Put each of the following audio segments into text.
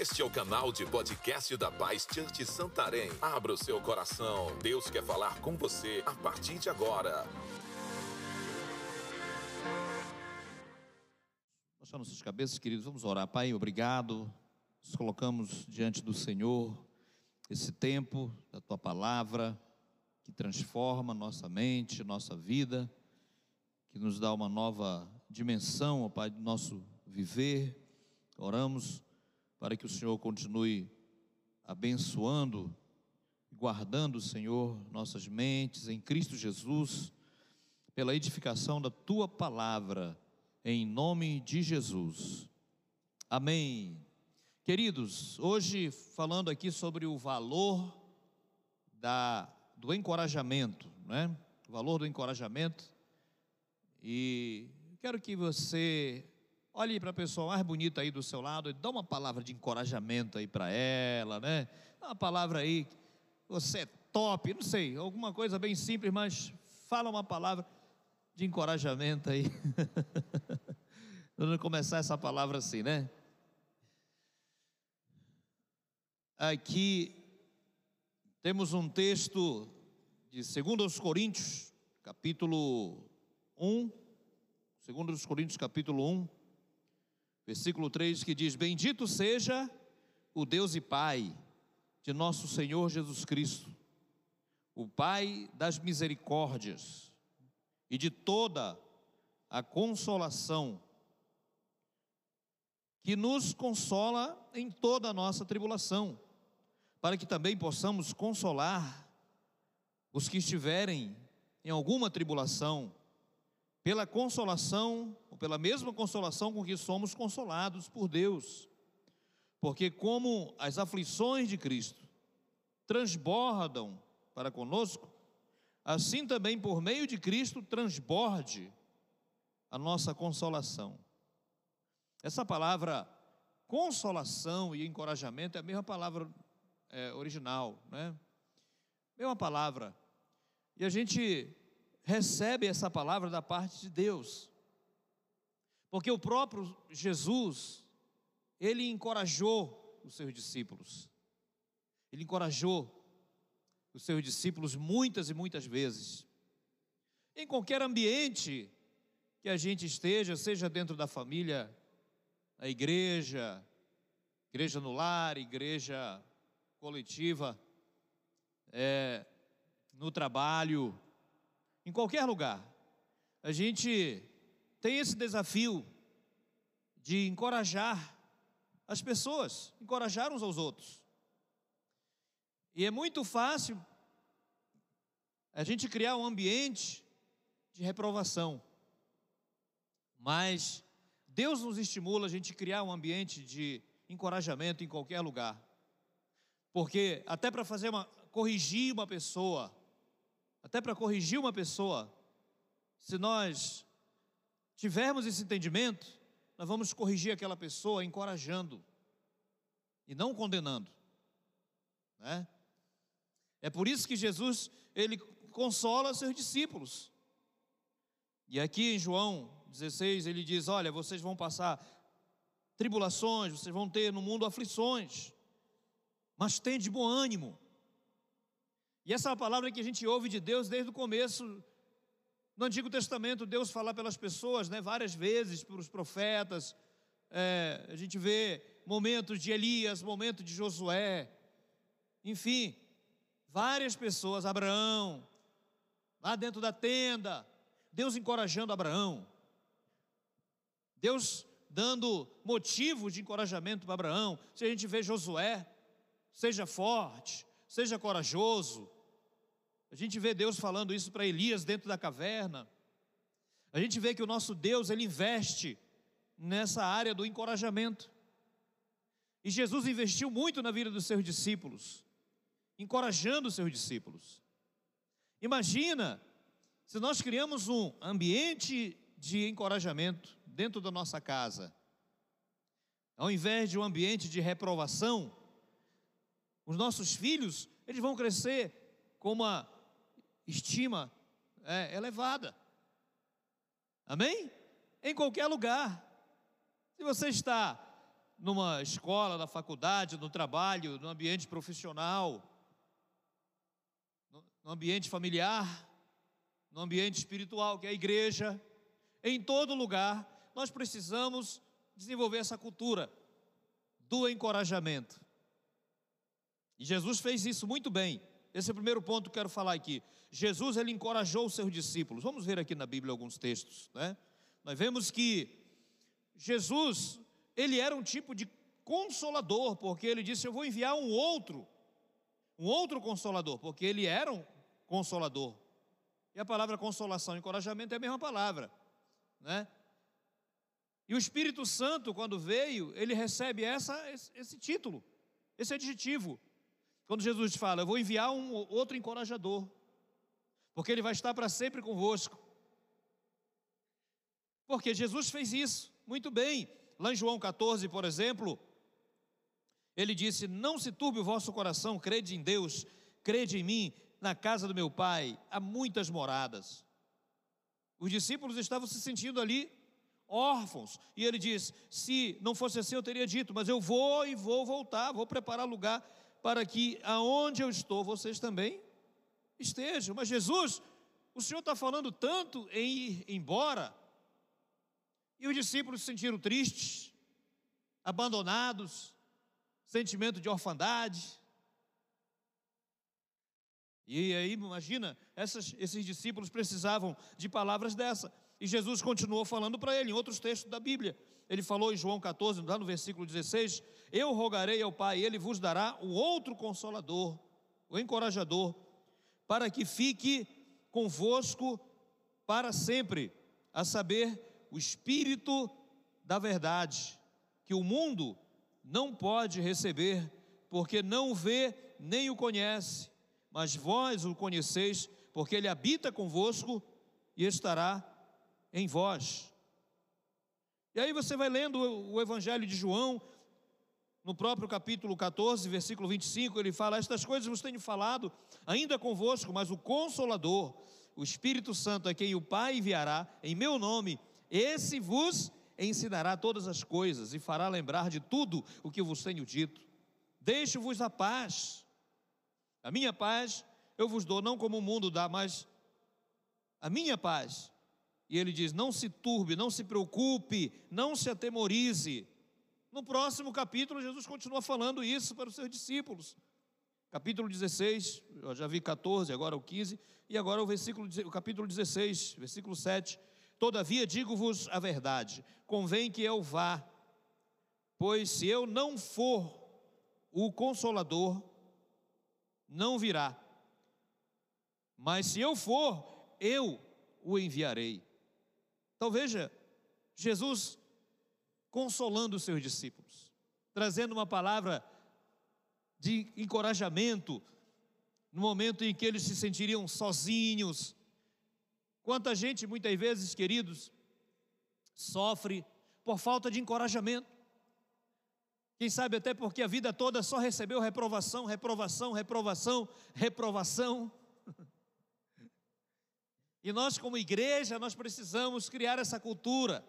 Este é o canal de podcast da Paz Church Santarém. Abra o seu coração. Deus quer falar com você a partir de agora. Baixar nossas cabeças, queridos, vamos orar. Pai, obrigado. Nos colocamos diante do Senhor esse tempo da tua palavra que transforma nossa mente, nossa vida, que nos dá uma nova dimensão, ó Pai, do nosso viver. Oramos para que o Senhor continue abençoando guardando, Senhor, nossas mentes em Cristo Jesus, pela edificação da tua palavra, em nome de Jesus. Amém. Queridos, hoje falando aqui sobre o valor da, do encorajamento, né? O valor do encorajamento. E quero que você Olhe para a pessoa mais bonita aí do seu lado e dá uma palavra de encorajamento aí para ela, né? Dá uma palavra aí, você é top, não sei, alguma coisa bem simples, mas fala uma palavra de encorajamento aí. Vamos começar essa palavra assim, né? Aqui temos um texto de 2 Coríntios, capítulo 1, 2 Coríntios, capítulo 1, versículo 3, que diz: Bendito seja o Deus e Pai de nosso Senhor Jesus Cristo, o Pai das misericórdias e de toda a consolação, que nos consola em toda a nossa tribulação, para que também possamos consolar os que estiverem em alguma tribulação pela consolação, pela mesma consolação com que somos consolados por Deus. Porque, como as aflições de Cristo transbordam para conosco, assim também por meio de Cristo transborde a nossa consolação. Essa palavra consolação e encorajamento é a mesma palavra é, original, né? Mesma palavra. E a gente recebe essa palavra da parte de Deus. Porque o próprio Jesus, ele encorajou os seus discípulos. Ele encorajou os seus discípulos muitas e muitas vezes. Em qualquer ambiente que a gente esteja, seja dentro da família, a igreja, igreja no lar, igreja coletiva, é, no trabalho, em qualquer lugar. A gente tem esse desafio de encorajar as pessoas, encorajar uns aos outros. E é muito fácil a gente criar um ambiente de reprovação. Mas Deus nos estimula a gente criar um ambiente de encorajamento em qualquer lugar. Porque até para fazer uma corrigir uma pessoa, até para corrigir uma pessoa, se nós tivermos esse entendimento, nós vamos corrigir aquela pessoa encorajando e não condenando, né? É por isso que Jesus ele consola seus discípulos. E aqui em João 16 ele diz: Olha, vocês vão passar tribulações, vocês vão ter no mundo aflições, mas tem de bom ânimo. E essa é uma palavra que a gente ouve de Deus desde o começo. No Antigo Testamento, Deus fala pelas pessoas, né, várias vezes, pelos profetas. É, a gente vê momentos de Elias, momentos de Josué. Enfim, várias pessoas, Abraão, lá dentro da tenda, Deus encorajando Abraão. Deus dando motivo de encorajamento para Abraão. Se a gente vê Josué, seja forte, seja corajoso. A gente vê Deus falando isso para Elias dentro da caverna. A gente vê que o nosso Deus, ele investe nessa área do encorajamento. E Jesus investiu muito na vida dos seus discípulos, encorajando os seus discípulos. Imagina se nós criamos um ambiente de encorajamento dentro da nossa casa, ao invés de um ambiente de reprovação, os nossos filhos, eles vão crescer com uma estima é, elevada. Amém? Em qualquer lugar. Se você está numa escola, na faculdade, no trabalho, no ambiente profissional, no ambiente familiar, no ambiente espiritual, que é a igreja, em todo lugar, nós precisamos desenvolver essa cultura do encorajamento. E Jesus fez isso muito bem. Esse é o primeiro ponto que eu quero falar aqui. Jesus ele encorajou os seus discípulos. Vamos ver aqui na Bíblia alguns textos, né? Nós vemos que Jesus, ele era um tipo de consolador, porque ele disse: "Eu vou enviar um outro, um outro consolador", porque ele era um consolador. E a palavra consolação, encorajamento é a mesma palavra, né? E o Espírito Santo, quando veio, ele recebe essa, esse título, esse adjetivo. Quando Jesus fala, eu vou enviar um outro encorajador, porque ele vai estar para sempre convosco. Porque Jesus fez isso, muito bem. Lá em João 14, por exemplo, ele disse: Não se turbe o vosso coração, crede em Deus, crede em mim, na casa do meu pai há muitas moradas. Os discípulos estavam se sentindo ali órfãos. E ele diz: Se não fosse assim, eu teria dito, mas eu vou e vou voltar, vou preparar lugar para que aonde eu estou, vocês também estejam. Mas Jesus, o Senhor está falando tanto em ir embora, e os discípulos se sentiram tristes, abandonados, sentimento de orfandade. E aí, imagina, essas, esses discípulos precisavam de palavras dessa. E Jesus continuou falando para ele em outros textos da Bíblia. Ele falou em João 14, lá no versículo 16: Eu rogarei ao Pai, ele vos dará o outro consolador, o encorajador, para que fique convosco para sempre, a saber, o Espírito da verdade, que o mundo não pode receber, porque não o vê nem o conhece, mas vós o conheceis, porque ele habita convosco e estará em vós. E aí você vai lendo o Evangelho de João, no próprio capítulo 14, versículo 25, ele fala: Estas coisas vos tenho falado ainda convosco, mas o Consolador, o Espírito Santo, a quem o Pai enviará em meu nome, esse vos ensinará todas as coisas e fará lembrar de tudo o que vos tenho dito. Deixo-vos a paz, a minha paz eu vos dou, não como o mundo dá, mas a minha paz e ele diz: não se turbe, não se preocupe, não se atemorize. No próximo capítulo, Jesus continua falando isso para os seus discípulos. Capítulo 16, eu já vi 14, agora o 15, e agora o versículo, o capítulo 16, versículo 7. Todavia digo-vos a verdade, convém que eu vá, pois se eu não for o consolador, não virá. Mas se eu for, eu o enviarei. Então veja, Jesus consolando os seus discípulos, trazendo uma palavra de encorajamento no momento em que eles se sentiriam sozinhos. Quanta gente, muitas vezes, queridos, sofre por falta de encorajamento. Quem sabe até porque a vida toda só recebeu reprovação, reprovação, reprovação, reprovação. E nós, como igreja, nós precisamos criar essa cultura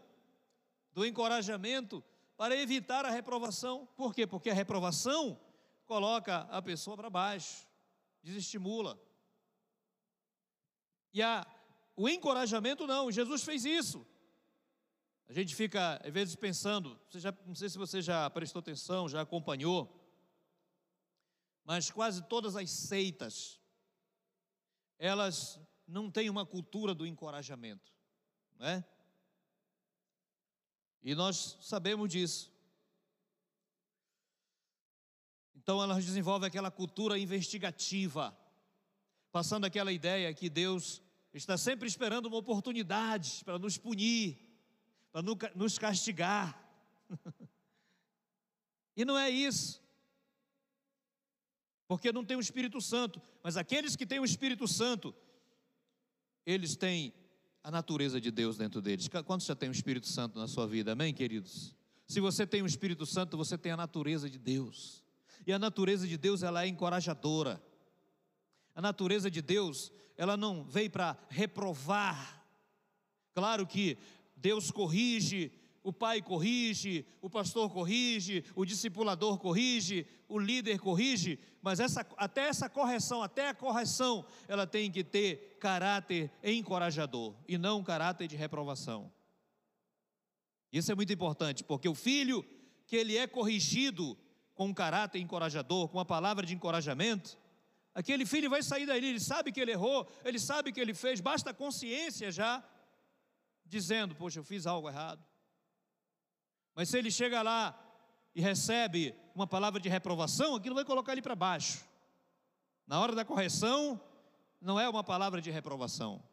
do encorajamento para evitar a reprovação. Por quê? Porque a reprovação coloca a pessoa para baixo, desestimula. E a, o encorajamento não, Jesus fez isso. A gente fica, às vezes, pensando, já, não sei se você já prestou atenção, já acompanhou, mas quase todas as seitas, elas não tem uma cultura do encorajamento, não é? E nós sabemos disso. Então elas desenvolvem aquela cultura investigativa, passando aquela ideia que Deus está sempre esperando uma oportunidade para nos punir, para nos castigar. e não é isso. Porque não tem o Espírito Santo, mas aqueles que têm o Espírito Santo, eles têm a natureza de Deus dentro deles. Quantos já tem o Espírito Santo na sua vida? Amém, queridos? Se você tem o Espírito Santo, você tem a natureza de Deus. E a natureza de Deus, ela é encorajadora. A natureza de Deus, ela não veio para reprovar. Claro que Deus corrige o pai corrige, o pastor corrige, o discipulador corrige, o líder corrige, mas essa, até essa correção, até a correção, ela tem que ter caráter encorajador e não caráter de reprovação. Isso é muito importante, porque o filho que ele é corrigido com um caráter encorajador, com uma palavra de encorajamento, aquele filho vai sair dali, ele sabe que ele errou, ele sabe que ele fez, basta a consciência já dizendo: Poxa, eu fiz algo errado. Mas se ele chega lá e recebe uma palavra de reprovação, aquilo vai colocar ele para baixo. Na hora da correção, não é uma palavra de reprovação,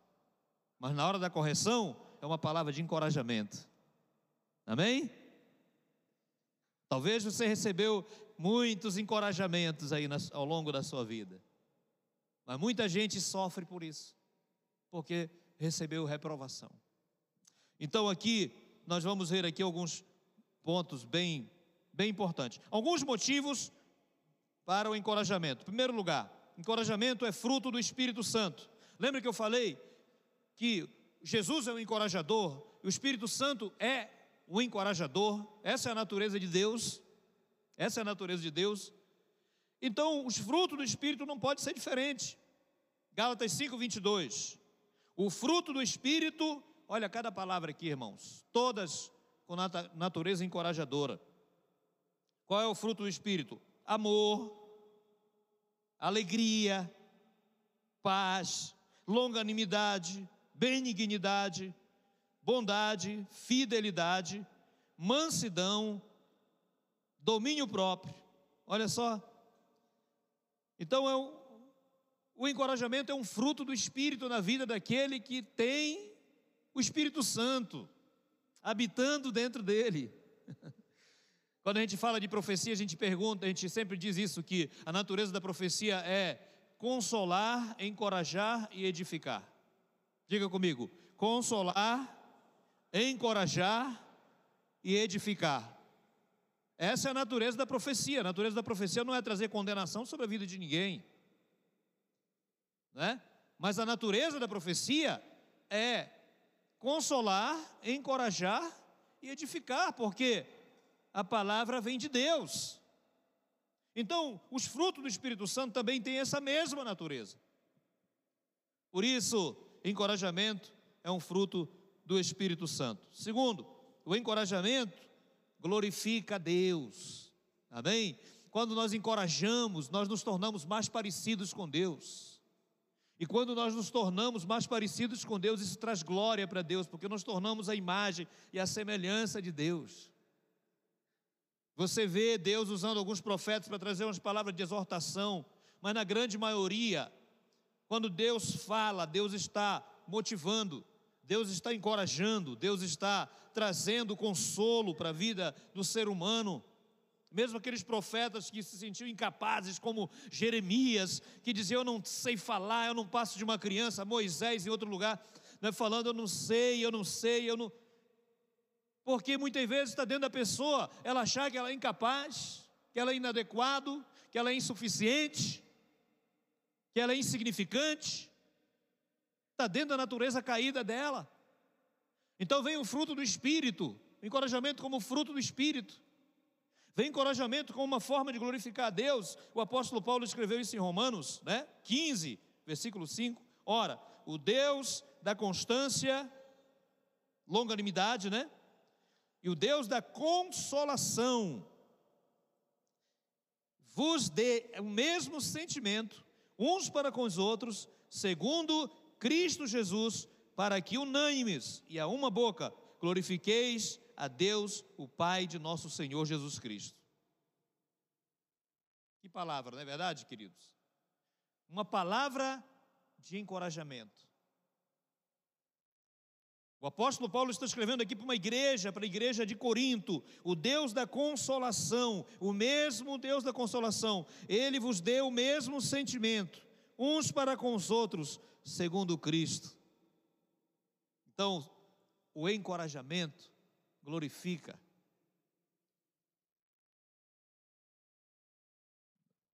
mas na hora da correção, é uma palavra de encorajamento. Amém? Talvez você recebeu muitos encorajamentos aí ao longo da sua vida, mas muita gente sofre por isso, porque recebeu reprovação. Então aqui nós vamos ver aqui alguns pontos bem, bem importantes. Alguns motivos para o encorajamento. Em primeiro lugar, encorajamento é fruto do Espírito Santo. Lembra que eu falei que Jesus é um encorajador, o Espírito Santo é o encorajador, essa é a natureza de Deus. Essa é a natureza de Deus. Então, os frutos do Espírito não pode ser diferente. Gálatas 5, 22. O fruto do Espírito, olha cada palavra aqui, irmãos, todas com natureza encorajadora. Qual é o fruto do Espírito? Amor, alegria, paz, longanimidade, benignidade, bondade, fidelidade, mansidão, domínio próprio. Olha só. Então é um, o encorajamento é um fruto do Espírito na vida daquele que tem o Espírito Santo habitando dentro dele. Quando a gente fala de profecia, a gente pergunta, a gente sempre diz isso, que a natureza da profecia é consolar, encorajar e edificar. Diga comigo: consolar, encorajar e edificar. Essa é a natureza da profecia. A natureza da profecia não é trazer condenação sobre a vida de ninguém, né? Mas a natureza da profecia é consolar, encorajar e edificar, porque a palavra vem de Deus. Então, os frutos do Espírito Santo também têm essa mesma natureza. Por isso, encorajamento é um fruto do Espírito Santo. Segundo, o encorajamento glorifica a Deus. Amém? Quando nós encorajamos, nós nos tornamos mais parecidos com Deus. E quando nós nos tornamos mais parecidos com Deus, isso traz glória para Deus, porque nós tornamos a imagem e a semelhança de Deus. Você vê Deus usando alguns profetas para trazer umas palavras de exortação, mas na grande maioria, quando Deus fala, Deus está motivando, Deus está encorajando, Deus está trazendo consolo para a vida do ser humano. Mesmo aqueles profetas que se sentiam incapazes, como Jeremias, que dizia: Eu não sei falar, eu não passo de uma criança. Moisés, em outro lugar, né, falando: Eu não sei, eu não sei, eu não. Porque muitas vezes está dentro da pessoa ela achar que ela é incapaz, que ela é inadequado, que ela é insuficiente, que ela é insignificante. Está dentro da natureza caída dela. Então vem o fruto do Espírito, o encorajamento como fruto do Espírito. Vem encorajamento como uma forma de glorificar a Deus. O apóstolo Paulo escreveu isso em Romanos, né? 15, versículo 5. Ora, o Deus da constância, longanimidade, né? E o Deus da consolação vos dê o mesmo sentimento uns para com os outros, segundo Cristo Jesus, para que unânimes e a uma boca glorifiqueis a Deus, o Pai de nosso Senhor Jesus Cristo. Que palavra, não é verdade, queridos? Uma palavra de encorajamento. O apóstolo Paulo está escrevendo aqui para uma igreja, para a igreja de Corinto, o Deus da consolação, o mesmo Deus da consolação, ele vos deu o mesmo sentimento, uns para com os outros, segundo Cristo. Então, o encorajamento glorifica.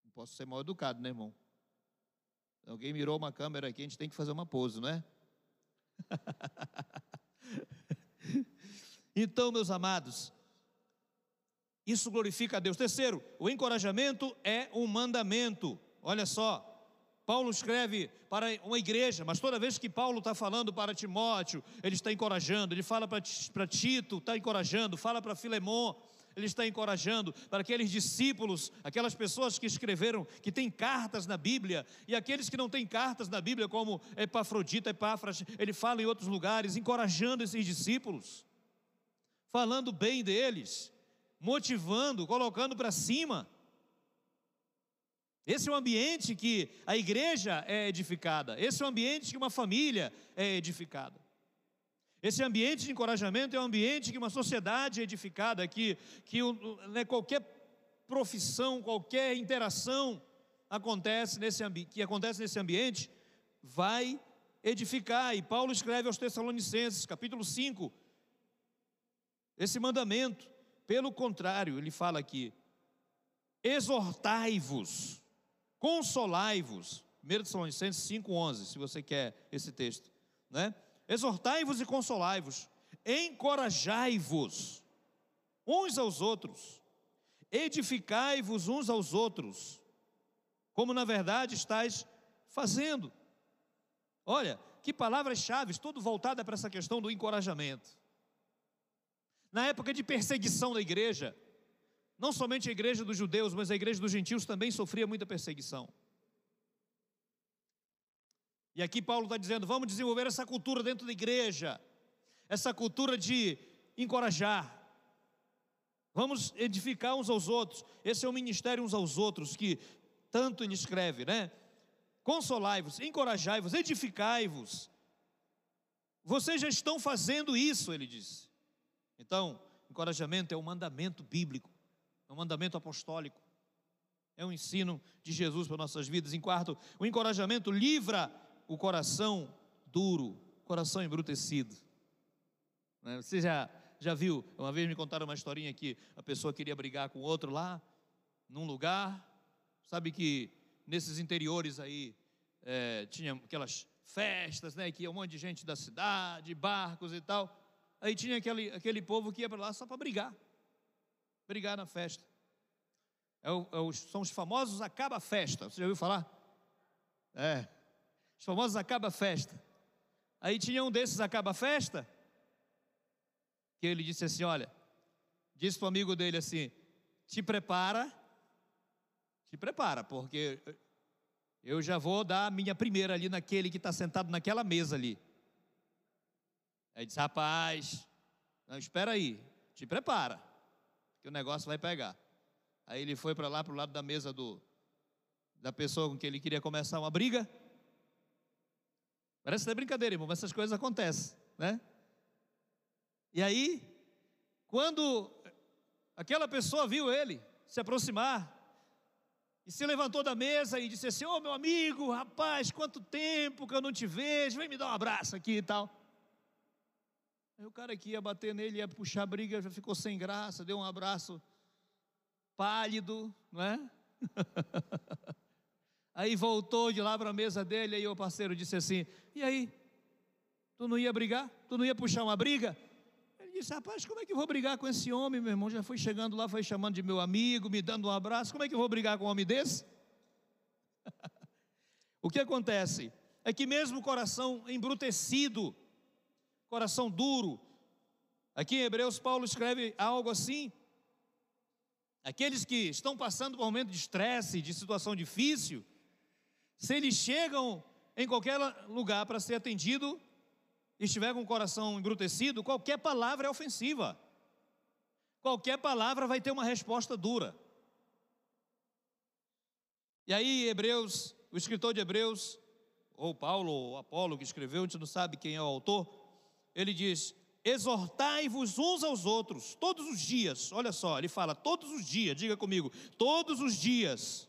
Não posso ser mal educado, né, irmão? Alguém mirou uma câmera aqui, a gente tem que fazer uma pose, não é? Então, meus amados, isso glorifica a Deus. Terceiro, o encorajamento é um mandamento. Olha só, Paulo escreve para uma igreja, mas toda vez que Paulo está falando para Timóteo, ele está encorajando, ele fala para Tito, está encorajando, fala para Filemon, ele está encorajando para aqueles discípulos, aquelas pessoas que escreveram, que têm cartas na Bíblia, e aqueles que não têm cartas na Bíblia, como Epafrodita, Epáfras, ele fala em outros lugares, encorajando esses discípulos, falando bem deles, motivando, colocando para cima. Esse é o ambiente que a igreja é edificada, esse é o ambiente que uma família é edificada. Esse ambiente de encorajamento é um ambiente que uma sociedade edificada, que, que né, qualquer profissão, qualquer interação acontece nesse, que acontece nesse ambiente, vai edificar. E Paulo escreve aos Tessalonicenses, capítulo 5, esse mandamento. Pelo contrário, ele fala aqui: exortai-vos, consolai-vos. 1 Tessalonicenses 5,11, se você quer esse texto, né? exortai-vos e consolai-vos, encorajai-vos uns aos outros, edificai-vos uns aos outros, como na verdade estáis fazendo. Olha, que palavras-chave, tudo voltada para essa questão do encorajamento. Na época de perseguição da igreja, não somente a igreja dos judeus, mas a igreja dos gentios também sofria muita perseguição. E aqui Paulo está dizendo: vamos desenvolver essa cultura dentro da igreja, essa cultura de encorajar. Vamos edificar uns aos outros. Esse é o ministério uns aos outros que tanto escreve, né? Consolai-vos, encorajai-vos, edificai-vos. Vocês já estão fazendo isso, ele diz. Então, encorajamento é um mandamento bíblico, é um mandamento apostólico, é um ensino de Jesus para nossas vidas. Em quarto, o encorajamento livra o coração duro, coração embrutecido. Né? Você já, já viu? Uma vez me contaram uma historinha que a pessoa queria brigar com outro lá, num lugar. Sabe que nesses interiores aí é, tinha aquelas festas, né? Que ia um monte de gente da cidade, barcos e tal. Aí tinha aquele, aquele povo que ia para lá só para brigar, brigar na festa. É o, é são os famosos acaba-festa. Você já ouviu falar? É, os famosos acaba-festa. Aí tinha um desses acaba-festa, que ele disse assim: Olha, disse para o amigo dele assim: Te prepara, te prepara, porque eu já vou dar a minha primeira ali naquele que está sentado naquela mesa ali. Aí disse: Rapaz, não, espera aí, te prepara, que o negócio vai pegar. Aí ele foi para lá, para o lado da mesa do, da pessoa com quem ele queria começar uma briga. Parece até brincadeira, irmão, mas essas coisas acontecem, né? E aí, quando aquela pessoa viu ele se aproximar, e se levantou da mesa e disse assim: Ô oh, meu amigo, rapaz, quanto tempo que eu não te vejo, vem me dar um abraço aqui e tal. Aí o cara que ia bater nele, ia puxar briga, já ficou sem graça, deu um abraço pálido, não é? Aí voltou de lá para a mesa dele, aí o parceiro disse assim: E aí? Tu não ia brigar? Tu não ia puxar uma briga? Ele disse: Rapaz, como é que eu vou brigar com esse homem, meu irmão? Já foi chegando lá, foi chamando de meu amigo, me dando um abraço. Como é que eu vou brigar com um homem desse? o que acontece é que, mesmo o coração embrutecido, coração duro, aqui em Hebreus, Paulo escreve algo assim. Aqueles que estão passando por um momento de estresse, de situação difícil, se eles chegam em qualquer lugar para ser atendido e estiver com o coração embrutecido, qualquer palavra é ofensiva. Qualquer palavra vai ter uma resposta dura. E aí, Hebreus, o escritor de Hebreus, ou Paulo, ou Apolo que escreveu, a gente não sabe quem é o autor, ele diz: exortai-vos uns aos outros, todos os dias, olha só, ele fala, todos os dias, diga comigo, todos os dias,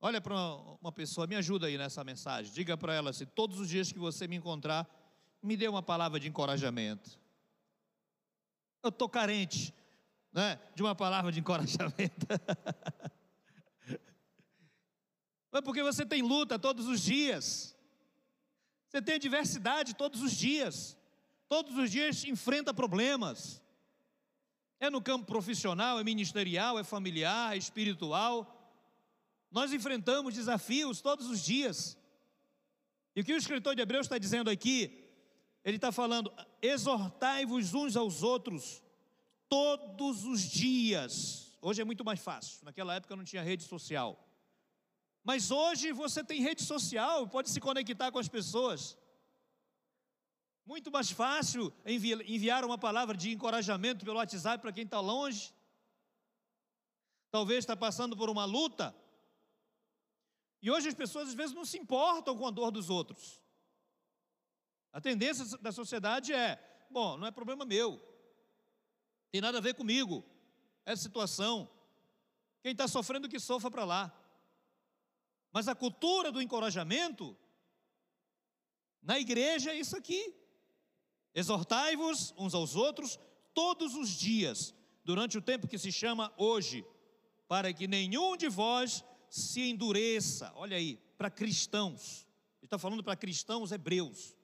Olha para uma pessoa, me ajuda aí nessa mensagem. Diga para ela assim: todos os dias que você me encontrar, me dê uma palavra de encorajamento. Eu estou carente né, de uma palavra de encorajamento. Mas porque você tem luta todos os dias. Você tem adversidade todos os dias. todos os dias enfrenta problemas. É no campo profissional, é ministerial, é familiar, é espiritual. Nós enfrentamos desafios todos os dias. E o que o escritor de Hebreus está dizendo aqui, ele está falando: exortai-vos uns aos outros todos os dias. Hoje é muito mais fácil, naquela época não tinha rede social. Mas hoje você tem rede social, pode se conectar com as pessoas. Muito mais fácil enviar uma palavra de encorajamento pelo WhatsApp para quem está longe. Talvez está passando por uma luta. E hoje as pessoas às vezes não se importam com a dor dos outros. A tendência da sociedade é: bom, não é problema meu, tem nada a ver comigo, essa situação. Quem está sofrendo que sofra para lá. Mas a cultura do encorajamento, na igreja é isso aqui. Exortai-vos uns aos outros todos os dias, durante o tempo que se chama hoje, para que nenhum de vós se endureça. Olha aí, para cristãos. Ele está falando para cristãos hebreus.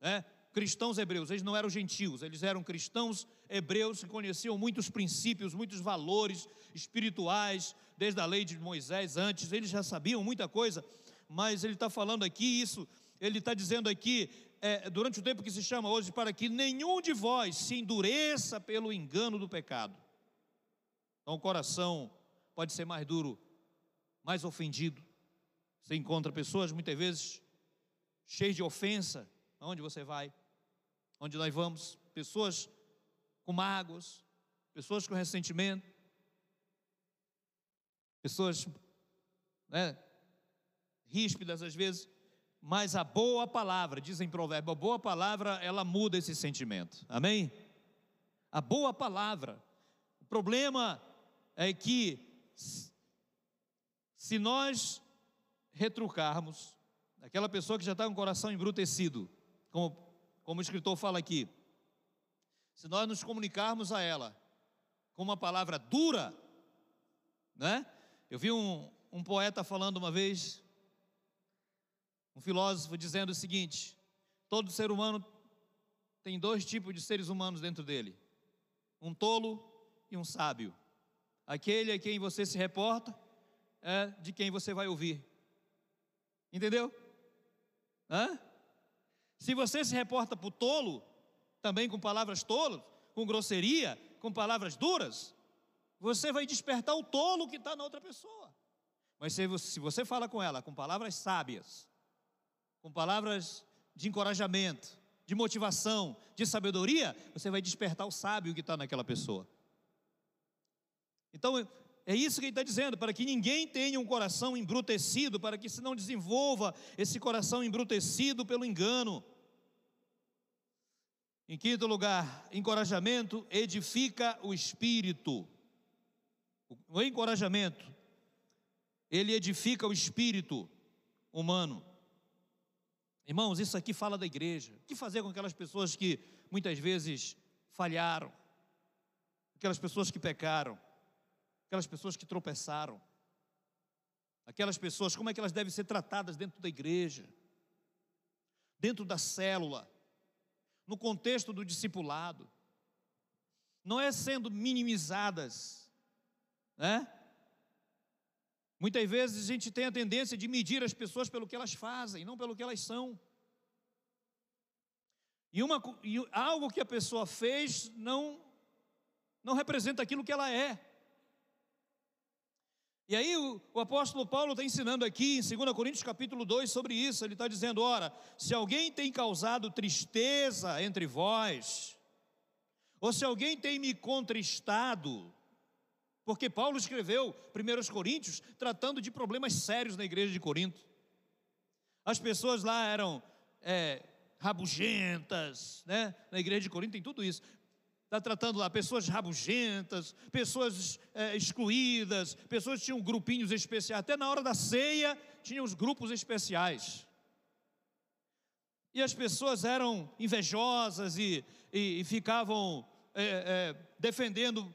Né? Cristãos hebreus, eles não eram gentios, eles eram cristãos hebreus que conheciam muitos princípios, muitos valores espirituais, desde a lei de Moisés antes, eles já sabiam muita coisa, mas ele está falando aqui isso, ele está dizendo aqui, é, durante o tempo que se chama hoje, para que nenhum de vós se endureça pelo engano do pecado. Então o coração pode ser mais duro mais ofendido. Você encontra pessoas muitas vezes cheias de ofensa, aonde você vai, onde nós vamos, pessoas com mágoas, pessoas com ressentimento, pessoas né, ríspidas às vezes, mas a boa palavra, dizem provérbio, a boa palavra ela muda esse sentimento, amém? A boa palavra, o problema é que se nós retrucarmos aquela pessoa que já está com o coração embrutecido, como, como o escritor fala aqui, se nós nos comunicarmos a ela com uma palavra dura, né? Eu vi um, um poeta falando uma vez, um filósofo dizendo o seguinte: todo ser humano tem dois tipos de seres humanos dentro dele, um tolo e um sábio. Aquele a quem você se reporta é de quem você vai ouvir. Entendeu? Hã? Se você se reporta para o tolo, também com palavras tolas, com grosseria, com palavras duras, você vai despertar o tolo que está na outra pessoa. Mas se você, se você fala com ela com palavras sábias, com palavras de encorajamento, de motivação, de sabedoria, você vai despertar o sábio que está naquela pessoa. Então, é isso que ele está dizendo, para que ninguém tenha um coração embrutecido, para que se não desenvolva esse coração embrutecido pelo engano. Em quinto lugar, encorajamento edifica o espírito. O encorajamento, ele edifica o espírito humano. Irmãos, isso aqui fala da igreja. O que fazer com aquelas pessoas que muitas vezes falharam? Aquelas pessoas que pecaram? aquelas pessoas que tropeçaram, aquelas pessoas, como é que elas devem ser tratadas dentro da igreja, dentro da célula, no contexto do discipulado, não é sendo minimizadas, né? Muitas vezes a gente tem a tendência de medir as pessoas pelo que elas fazem, não pelo que elas são. E, uma, e algo que a pessoa fez não, não representa aquilo que ela é. E aí o, o, apóstolo Paulo está ensinando aqui em 2 Coríntios capítulo 2 sobre isso. Ele está dizendo: ora, se alguém tem causado tristeza entre vós, ou se alguém tem me contristado, porque Paulo escreveu 1 Coríntios tratando de problemas sérios na igreja de Corinto. As pessoas lá eram é, rabugentas, né? Na igreja de Corinto tem tudo isso está tratando lá pessoas rabugentas, pessoas é, excluídas, pessoas que tinham grupinhos especiais. Até na hora da ceia tinham os grupos especiais. E as pessoas eram invejosas e, e, e ficavam é, é, defendendo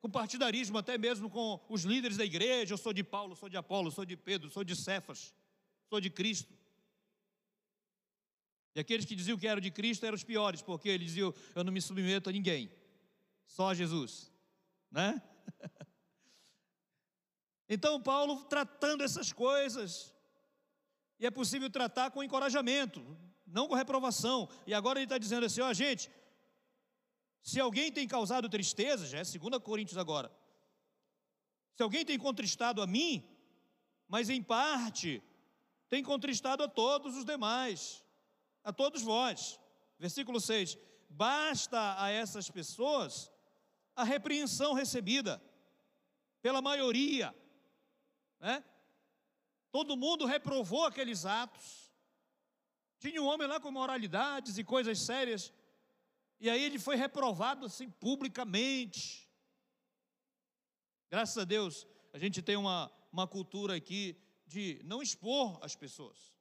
com partidarismo, até mesmo com os líderes da igreja. Eu sou de Paulo, sou de Apolo, sou de Pedro, sou de Cefas, sou de Cristo. E aqueles que diziam que eram de Cristo eram os piores, porque eles diziam: Eu não me submeto a ninguém, só a Jesus, né? Então, Paulo tratando essas coisas, e é possível tratar com encorajamento, não com reprovação. E agora ele está dizendo assim: ó, gente, se alguém tem causado tristeza, já é 2 Coríntios agora, se alguém tem contristado a mim, mas em parte tem contristado a todos os demais, a todos vós. Versículo 6: Basta a essas pessoas a repreensão recebida pela maioria, né? Todo mundo reprovou aqueles atos. Tinha um homem lá com moralidades e coisas sérias, e aí ele foi reprovado assim publicamente. Graças a Deus, a gente tem uma, uma cultura aqui de não expor as pessoas,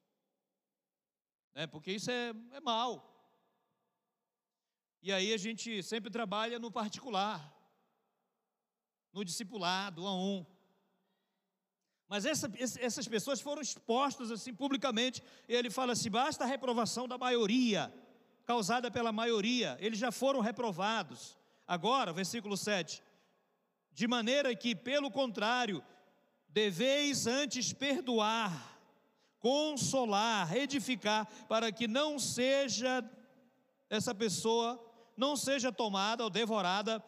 né? porque isso é, é mal. E aí a gente sempre trabalha no particular, no discipulado, um a um. Mas essa, essas pessoas foram expostas assim publicamente. E ele fala assim: basta a reprovação da maioria, causada pela maioria. Eles já foram reprovados. Agora, versículo 7 de maneira que, pelo contrário, deveis antes perdoar, consolar, edificar, para que não seja essa pessoa não seja tomada ou devorada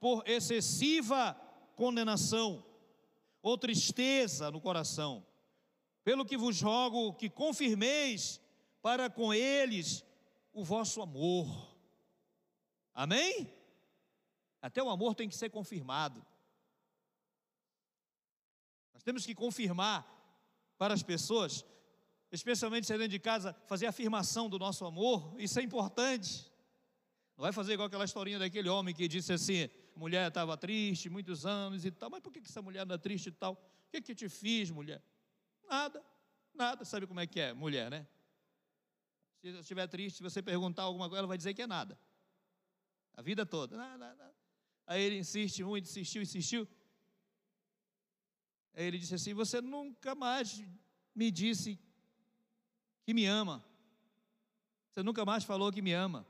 por excessiva condenação ou tristeza no coração. Pelo que vos rogo que confirmeis para com eles o vosso amor. Amém? Até o amor tem que ser confirmado. Nós temos que confirmar para as pessoas, especialmente se dentro de casa, fazer afirmação do nosso amor, isso é importante. Não vai fazer igual aquela historinha daquele homem que disse assim: mulher estava triste, muitos anos e tal, mas por que essa mulher anda triste e tal? O que, que te fiz, mulher? Nada, nada. Sabe como é que é, mulher, né? Se estiver triste, se você perguntar alguma coisa, ela vai dizer que é nada. A vida toda. Nada, nada. Aí ele insiste muito, insistiu, insistiu. Aí ele disse assim: Você nunca mais me disse que me ama. Você nunca mais falou que me ama.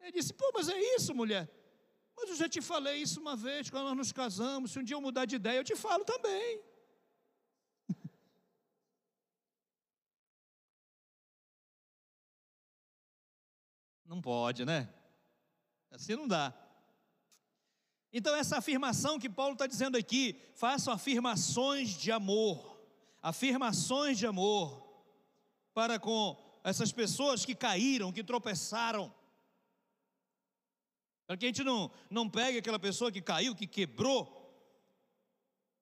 Ele disse: Pô, mas é isso, mulher. Mas eu já te falei isso uma vez, quando nós nos casamos. Se um dia eu mudar de ideia, eu te falo também. Não pode, né? Assim não dá. Então, essa afirmação que Paulo está dizendo aqui, façam afirmações de amor, afirmações de amor para com essas pessoas que caíram, que tropeçaram. Para que a gente não, não pegue aquela pessoa que caiu, que quebrou,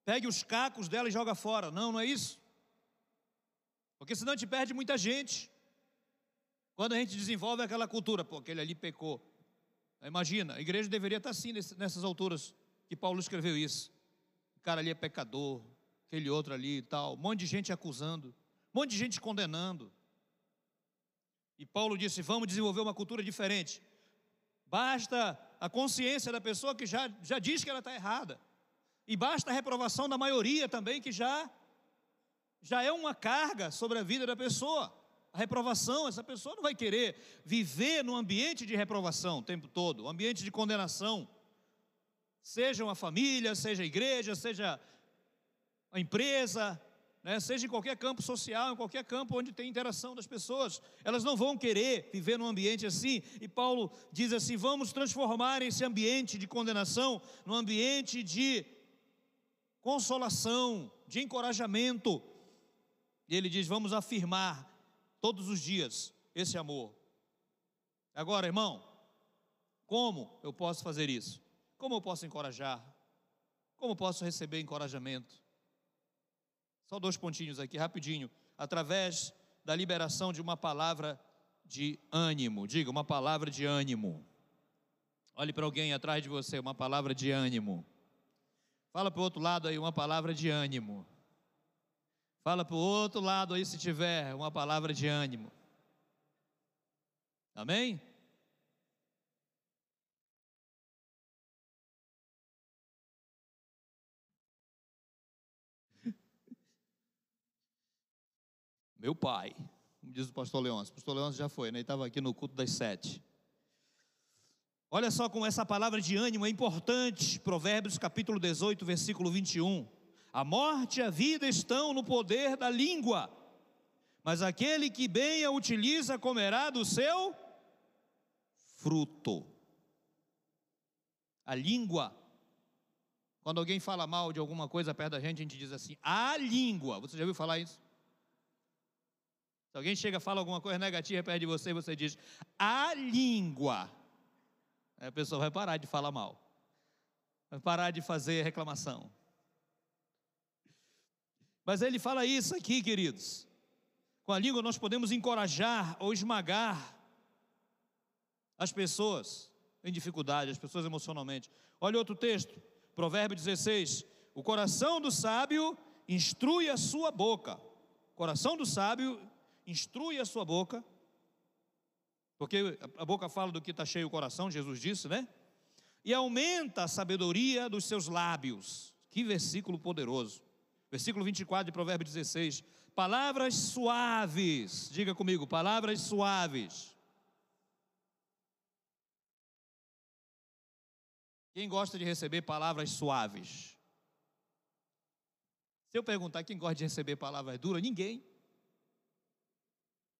pegue os cacos dela e joga fora. Não, não é isso. Porque senão a gente perde muita gente. Quando a gente desenvolve aquela cultura, pô, aquele ali pecou. Imagina, a igreja deveria estar assim nessas alturas que Paulo escreveu isso. O cara ali é pecador, aquele outro ali e tal, um monte de gente acusando, um monte de gente condenando. E Paulo disse: vamos desenvolver uma cultura diferente. Basta a consciência da pessoa que já, já diz que ela está errada. E basta a reprovação da maioria também, que já, já é uma carga sobre a vida da pessoa a reprovação, essa pessoa não vai querer viver num ambiente de reprovação o tempo todo, um ambiente de condenação. Seja uma família, seja a igreja, seja a empresa, né, seja em qualquer campo social, em qualquer campo onde tem interação das pessoas, elas não vão querer viver num ambiente assim. E Paulo diz assim: vamos transformar esse ambiente de condenação num ambiente de consolação, de encorajamento. E ele diz: vamos afirmar todos os dias esse amor. Agora, irmão, como eu posso fazer isso? Como eu posso encorajar? Como eu posso receber encorajamento? Só dois pontinhos aqui, rapidinho. Através da liberação de uma palavra de ânimo. Diga, uma palavra de ânimo. Olhe para alguém atrás de você, uma palavra de ânimo. Fala para o outro lado aí, uma palavra de ânimo. Fala para o outro lado aí se tiver uma palavra de ânimo. Amém? Meu pai. diz o pastor Leôncio. O pastor Leôncio já foi, né? Ele estava aqui no culto das sete. Olha só como essa palavra de ânimo é importante. Provérbios capítulo 18, versículo 21. A morte e a vida estão no poder da língua, mas aquele que bem a utiliza comerá do seu fruto. A língua. Quando alguém fala mal de alguma coisa perto da gente, a gente diz assim: a língua. Você já ouviu falar isso? Se alguém chega e fala alguma coisa negativa perto de você, você diz a língua. Aí a pessoa vai parar de falar mal, vai parar de fazer reclamação. Mas ele fala isso aqui, queridos. Com a língua nós podemos encorajar ou esmagar as pessoas em dificuldade, as pessoas emocionalmente. Olha outro texto, Provérbio 16: O coração do sábio instrui a sua boca. O coração do sábio instrui a sua boca, porque a boca fala do que está cheio o coração, Jesus disse, né? E aumenta a sabedoria dos seus lábios. Que versículo poderoso. Versículo 24 de Provérbio 16. Palavras suaves, diga comigo, palavras suaves. Quem gosta de receber palavras suaves? Se eu perguntar quem gosta de receber palavras duras, ninguém.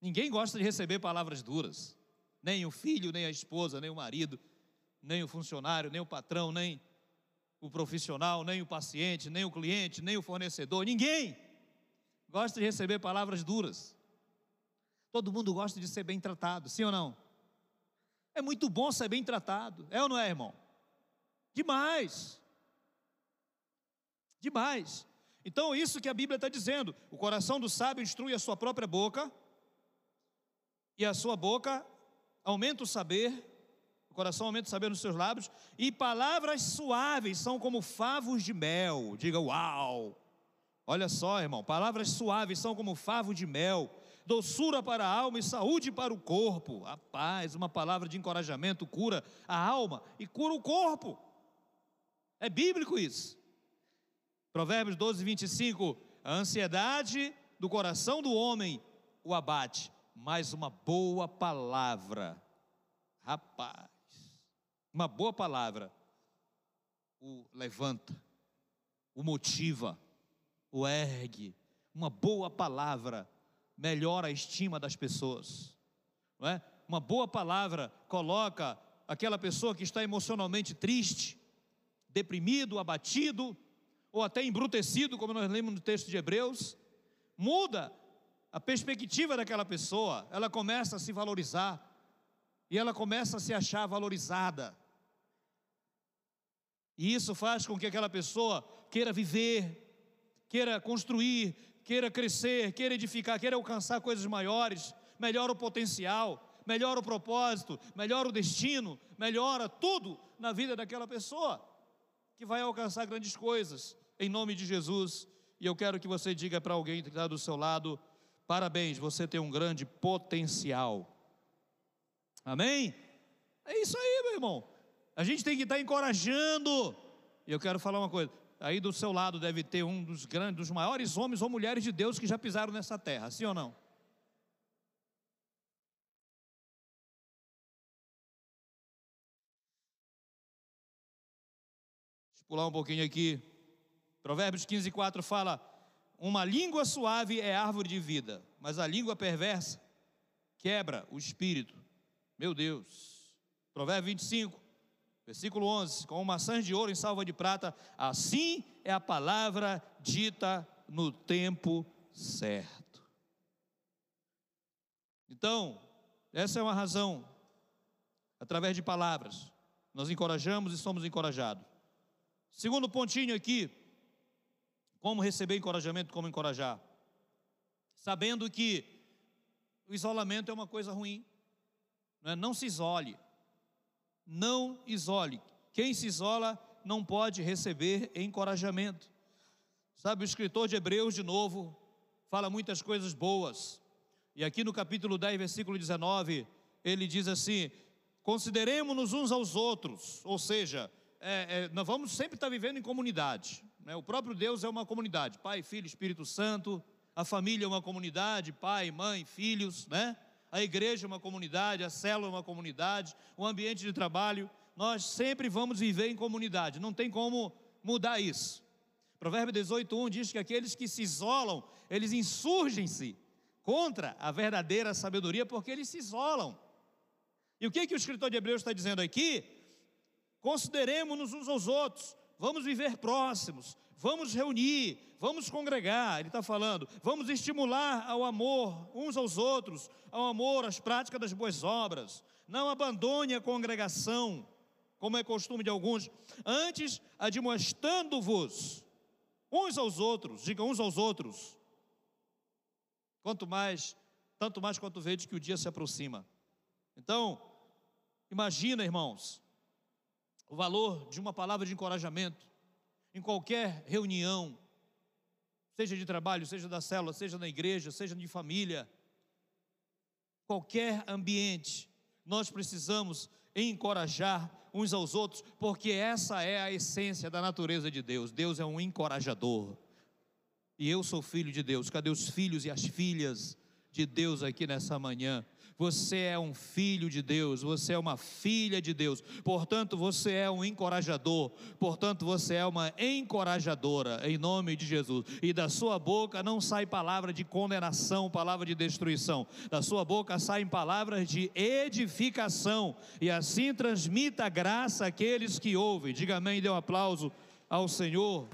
Ninguém gosta de receber palavras duras. Nem o filho, nem a esposa, nem o marido, nem o funcionário, nem o patrão, nem o profissional, nem o paciente, nem o cliente, nem o fornecedor. Ninguém gosta de receber palavras duras. Todo mundo gosta de ser bem tratado, sim ou não? É muito bom ser bem tratado, é ou não é, irmão? Demais. Demais. Então, isso que a Bíblia está dizendo: o coração do sábio instrui a sua própria boca, e a sua boca aumenta o saber, o coração aumenta o saber nos seus lábios, e palavras suaves são como favos de mel. Diga uau! Olha só, irmão, palavras suaves são como favo de mel, doçura para a alma e saúde para o corpo. A paz, uma palavra de encorajamento cura a alma e cura o corpo. É bíblico isso. Provérbios 12, 25: a ansiedade do coração do homem o abate, mas uma boa palavra, rapaz, uma boa palavra o levanta, o motiva, o ergue. Uma boa palavra melhora a estima das pessoas, não é? Uma boa palavra coloca aquela pessoa que está emocionalmente triste, deprimido, abatido, ou até embrutecido, como nós lemos no texto de Hebreus, muda a perspectiva daquela pessoa, ela começa a se valorizar e ela começa a se achar valorizada. E isso faz com que aquela pessoa queira viver, queira construir, queira crescer, queira edificar, queira alcançar coisas maiores, melhora o potencial, melhora o propósito, melhora o destino, melhora tudo na vida daquela pessoa, que vai alcançar grandes coisas, em nome de Jesus. E eu quero que você diga para alguém que está do seu lado: Parabéns, você tem um grande potencial. Amém? É isso aí, meu irmão. A gente tem que estar encorajando. E eu quero falar uma coisa. Aí do seu lado deve ter um dos grandes, dos maiores homens ou mulheres de Deus que já pisaram nessa terra, sim ou não? Deixa eu pular um pouquinho aqui. Provérbios 15, 4 fala: uma língua suave é árvore de vida, mas a língua perversa quebra o espírito. Meu Deus. Provérbio 25, versículo 11: Com maçãs de ouro em salva de prata, assim é a palavra dita no tempo certo. Então, essa é uma razão, através de palavras, nós encorajamos e somos encorajados. Segundo pontinho aqui, como receber encorajamento, como encorajar? Sabendo que o isolamento é uma coisa ruim. Não, é? não se isole. Não isole. Quem se isola não pode receber encorajamento. Sabe, o escritor de Hebreus, de novo, fala muitas coisas boas. E aqui no capítulo 10, versículo 19, ele diz assim: consideremos-nos uns aos outros, ou seja, é, é, nós vamos sempre estar vivendo em comunidade. Né? O próprio Deus é uma comunidade, Pai, Filho, Espírito Santo, A família é uma comunidade, pai, mãe, filhos, né? A igreja é uma comunidade, a célula é uma comunidade, o ambiente de trabalho, nós sempre vamos viver em comunidade, não tem como mudar isso. Provérbio 18:1 diz que aqueles que se isolam, eles insurgem-se contra a verdadeira sabedoria, porque eles se isolam. E o que, que o escritor de Hebreus está dizendo aqui? Consideremos-nos uns aos outros, vamos viver próximos, vamos reunir, vamos congregar. Ele está falando, vamos estimular ao amor uns aos outros, ao amor, às práticas das boas obras. Não abandone a congregação, como é costume de alguns, antes admoestando-vos uns aos outros, diga uns aos outros. Quanto mais, tanto mais quanto vedes que o dia se aproxima. Então, imagina, irmãos, o valor de uma palavra de encorajamento em qualquer reunião, seja de trabalho, seja da célula, seja na igreja, seja de família, qualquer ambiente, nós precisamos encorajar uns aos outros, porque essa é a essência da natureza de Deus. Deus é um encorajador. E eu sou filho de Deus. Cadê os filhos e as filhas de Deus aqui nessa manhã? Você é um filho de Deus, você é uma filha de Deus, portanto, você é um encorajador, portanto, você é uma encorajadora, em nome de Jesus. E da sua boca não sai palavra de condenação, palavra de destruição, da sua boca saem palavras de edificação, e assim transmita graça àqueles que ouvem. Diga amém, dê um aplauso ao Senhor.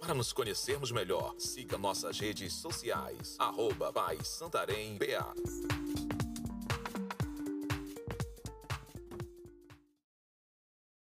Para nos conhecermos melhor, siga nossas redes sociais, arroba Santarém BA.